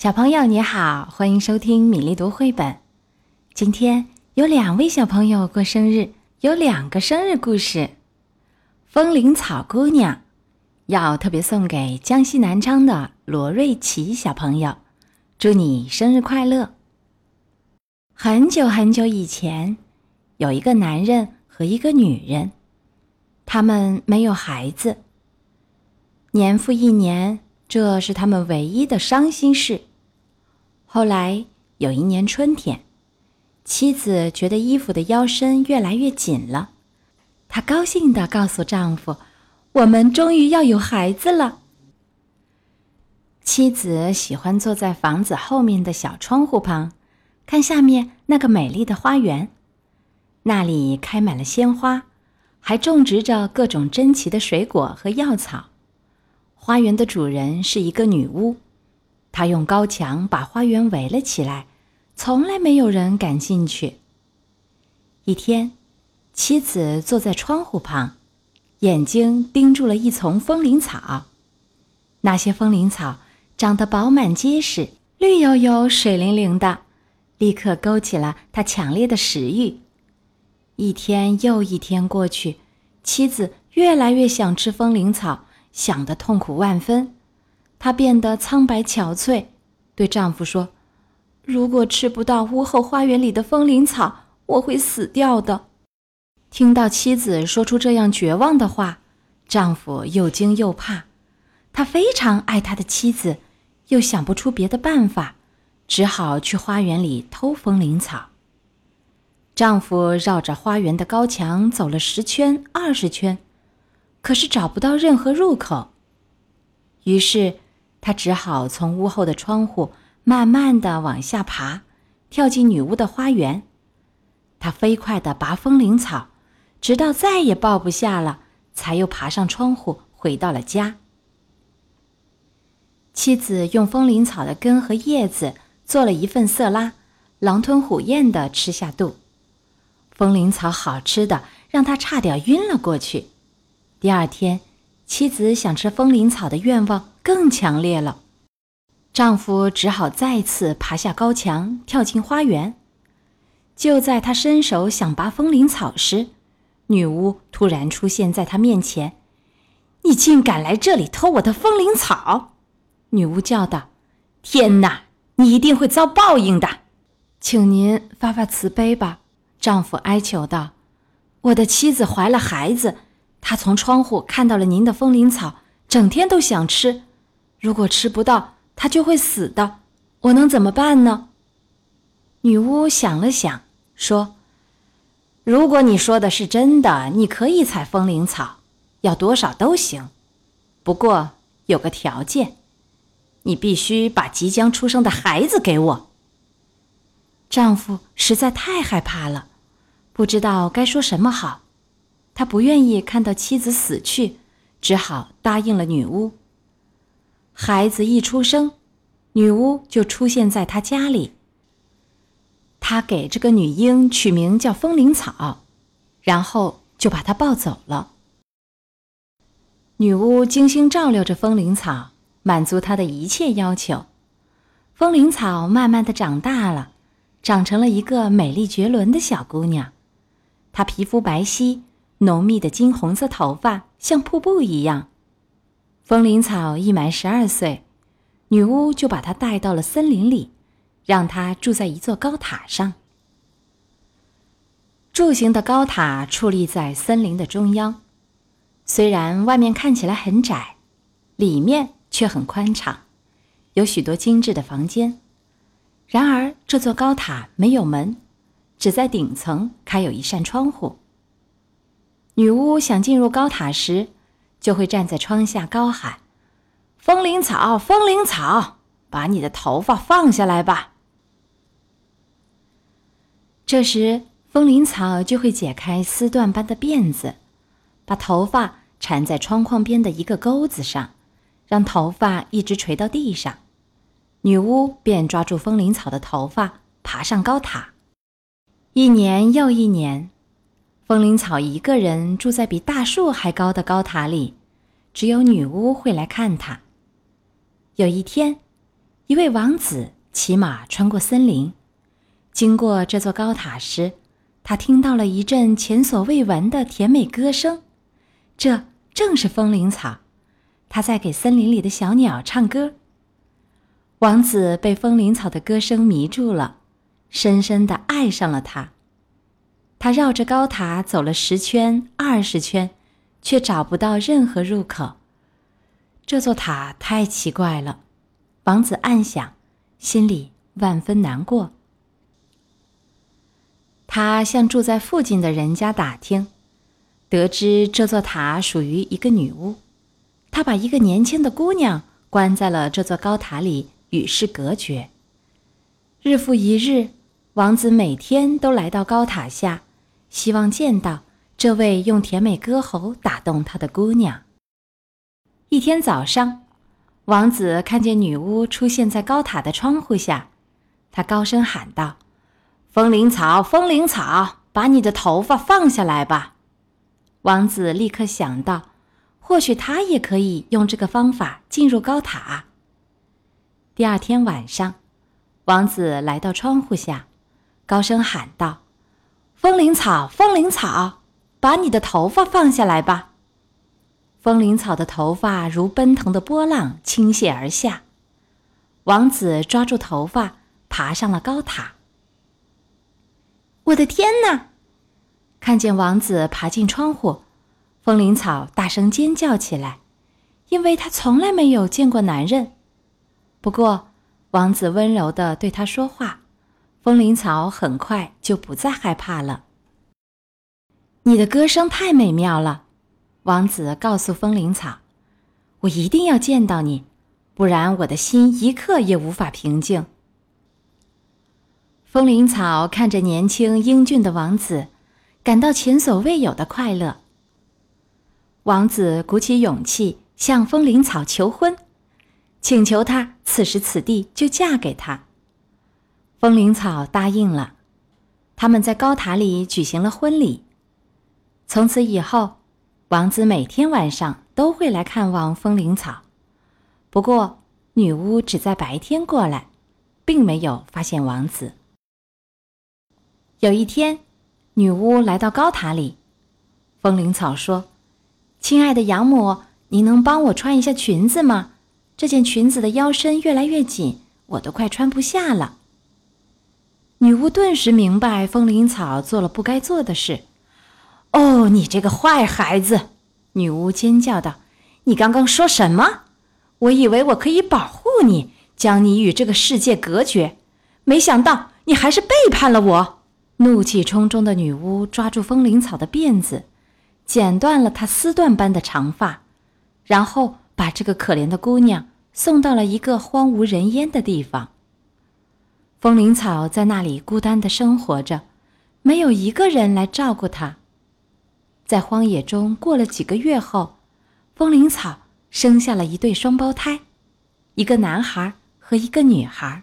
小朋友你好，欢迎收听米粒读绘本。今天有两位小朋友过生日，有两个生日故事。风铃草姑娘要特别送给江西南昌的罗瑞琪小朋友，祝你生日快乐。很久很久以前，有一个男人和一个女人，他们没有孩子。年复一年，这是他们唯一的伤心事。后来有一年春天，妻子觉得衣服的腰身越来越紧了，她高兴地告诉丈夫：“我们终于要有孩子了。”妻子喜欢坐在房子后面的小窗户旁，看下面那个美丽的花园，那里开满了鲜花，还种植着各种珍奇的水果和药草。花园的主人是一个女巫，他用高墙把花园围了起来，从来没有人敢进去。一天，妻子坐在窗户旁，眼睛盯住了一丛风铃草。那些风铃草长得饱满结实，绿油油、水灵灵的，立刻勾起了他强烈的食欲。一天又一天过去，妻子越来越想吃风铃草。想得痛苦万分，她变得苍白憔悴，对丈夫说：“如果吃不到屋后花园里的风铃草，我会死掉的。”听到妻子说出这样绝望的话，丈夫又惊又怕。他非常爱他的妻子，又想不出别的办法，只好去花园里偷风铃草。丈夫绕着花园的高墙走了十圈、二十圈。可是找不到任何入口，于是他只好从屋后的窗户慢慢的往下爬，跳进女巫的花园。他飞快的拔风铃草，直到再也抱不下了，才又爬上窗户回到了家。妻子用风铃草的根和叶子做了一份色拉，狼吞虎咽的吃下肚。风铃草好吃的让他差点晕了过去。第二天，妻子想吃风铃草的愿望更强烈了，丈夫只好再次爬下高墙，跳进花园。就在他伸手想拔风铃草时，女巫突然出现在他面前：“你竟敢来这里偷我的风铃草！”女巫叫道：“天哪，你一定会遭报应的，请您发发慈悲吧。”丈夫哀求道：“我的妻子怀了孩子。”他从窗户看到了您的风铃草，整天都想吃。如果吃不到，他就会死的。我能怎么办呢？女巫想了想，说：“如果你说的是真的，你可以采风铃草，要多少都行。不过有个条件，你必须把即将出生的孩子给我。”丈夫实在太害怕了，不知道该说什么好。他不愿意看到妻子死去，只好答应了女巫。孩子一出生，女巫就出现在他家里。他给这个女婴取名叫风铃草，然后就把她抱走了。女巫精心照料着风铃草，满足她的一切要求。风铃草慢慢的长大了，长成了一个美丽绝伦的小姑娘。她皮肤白皙。浓密的金红色头发像瀑布一样。风铃草一满十二岁，女巫就把她带到了森林里，让她住在一座高塔上。柱形的高塔矗立在森林的中央，虽然外面看起来很窄，里面却很宽敞，有许多精致的房间。然而，这座高塔没有门，只在顶层开有一扇窗户。女巫想进入高塔时，就会站在窗下高喊：“风铃草，风铃草，把你的头发放下来吧。”这时，风铃草就会解开丝缎般的辫子，把头发缠在窗框边的一个钩子上，让头发一直垂到地上。女巫便抓住风铃草的头发，爬上高塔。一年又一年。风铃草一个人住在比大树还高的高塔里，只有女巫会来看他。有一天，一位王子骑马穿过森林，经过这座高塔时，他听到了一阵前所未闻的甜美歌声。这正是风铃草，它在给森林里的小鸟唱歌。王子被风铃草的歌声迷住了，深深的爱上了它。他绕着高塔走了十圈、二十圈，却找不到任何入口。这座塔太奇怪了。王子暗想，心里万分难过。他向住在附近的人家打听，得知这座塔属于一个女巫。他把一个年轻的姑娘关在了这座高塔里，与世隔绝。日复一日，王子每天都来到高塔下，希望见到这位用甜美歌喉打动他的姑娘。一天早上。王子看见女巫出现在高塔的窗户下，他高声喊道：“风铃草，风铃草，把你的头发放下来吧！”王子立刻想到，或许他也可以用这个方法进入高塔。第二天晚上，王子来到窗户下，高声喊道：“风铃草，风铃草，把你的头发放下来吧！”风铃草的头发如奔腾的波浪倾泻而下，王子抓住头发，爬上了高塔。我的天哪！看见王子爬进窗户，风铃草大声尖叫起来，因为他从来没有见过男人。不过，王子温柔的对他说话，风铃草很快就不再害怕了。你的歌声太美妙了。王子告诉风铃草：“我一定要见到你，不然我的心一刻也无法平静。”风铃草看着年轻英俊的王子，感到前所未有的快乐。王子鼓起勇气向风铃草求婚，请求他此时此地就嫁给他。风铃草答应了，他们在高塔里举行了婚礼。从此以后。王子每天晚上都会来看望风铃草，不过女巫只在白天过来，并没有发现王子。有一天，女巫来到高塔里，风铃草说：“亲爱的养母，你能帮我穿一下裙子吗？这件裙子的腰身越来越紧，我都快穿不下了。”女巫顿时明白风铃草做了不该做的事。哦，你这个坏孩子！女巫尖叫道：“你刚刚说什么？我以为我可以保护你，将你与这个世界隔绝，没想到你还是背叛了我！”怒气冲冲的女巫抓住风铃草的辫子，剪断了她丝缎般的长发，然后把这个可怜的姑娘送到了一个荒无人烟的地方。风铃草在那里孤单的生活着，没有一个人来照顾它。在荒野中过了几个月后，风铃草生下了一对双胞胎，一个男孩和一个女孩。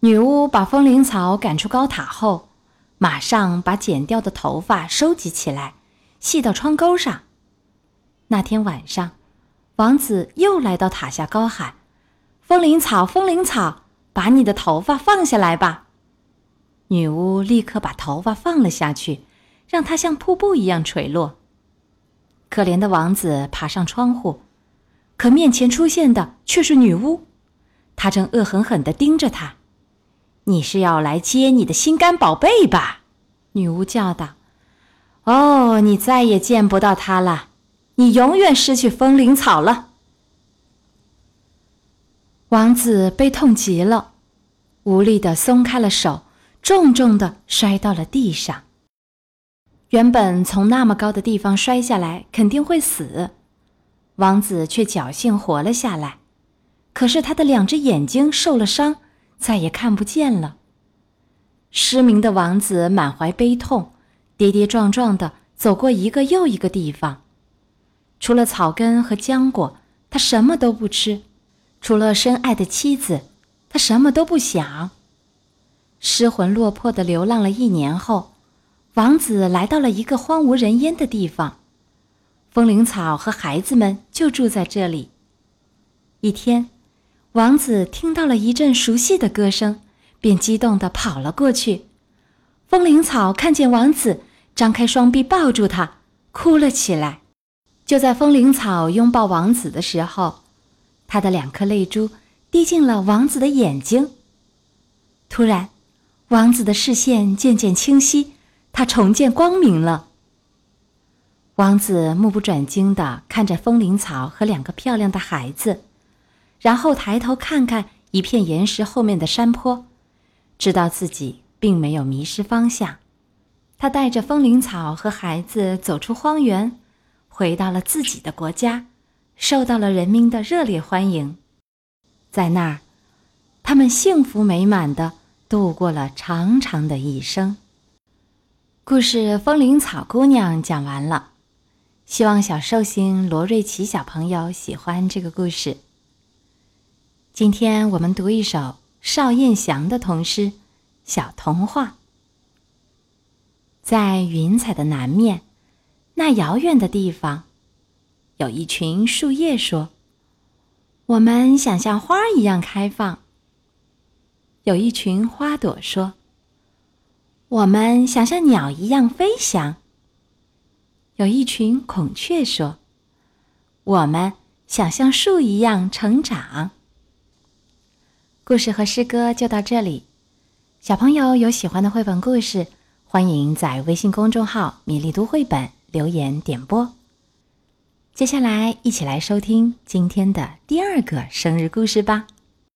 女巫把风铃草赶出高塔后，马上把剪掉的头发收集起来，系到窗钩上。那天晚上，王子又来到塔下高喊：“风铃草，风铃草，把你的头发放下来吧！”女巫立刻把头发放了下去。让它像瀑布一样垂落。可怜的王子爬上窗户，可面前出现的却是女巫，她正恶狠狠地盯着他。“你是要来接你的心肝宝贝吧？”女巫叫道。“哦，你再也见不到他了，你永远失去风铃草了。”王子悲痛极了，无力地松开了手，重重地摔到了地上。原本从那么高的地方摔下来肯定会死，王子却侥幸活了下来。可是他的两只眼睛受了伤，再也看不见了。失明的王子满怀悲痛，跌跌撞撞地走过一个又一个地方。除了草根和浆果，他什么都不吃；除了深爱的妻子，他什么都不想。失魂落魄地流浪了一年后。王子来到了一个荒无人烟的地方，风铃草和孩子们就住在这里。一天，王子听到了一阵熟悉的歌声，便激动地跑了过去。风铃草看见王子，张开双臂抱住他，哭了起来。就在风铃草拥抱王子的时候，他的两颗泪珠滴进了王子的眼睛。突然，王子的视线渐渐清晰，他重见光明了。王子目不转睛地看着风铃草和两个漂亮的孩子，然后抬头看看一片岩石后面的山坡，知道自己并没有迷失方向。他带着风铃草和孩子走出荒原。回到了自己的国家，受到了人民的热烈欢迎。在那儿，他们幸福美满的度过了长长的一生。故事《风铃草姑娘》讲完了，希望小寿星罗瑞奇小朋友喜欢这个故事。今天我们读一首邵燕祥的童诗《小童话》。在云彩的南面。那遥远的地方，有一群树叶说：“我们想像花儿一样开放。”有一群花朵说：“我们想像鸟一样飞翔。”有一群孔雀说：“我们想像树一样成长。”故事和诗歌就到这里。小朋友有喜欢的绘本故事，欢迎在微信公众号“米粒读绘本”。留言点播。接下来，一起来收听今天的第二个生日故事吧。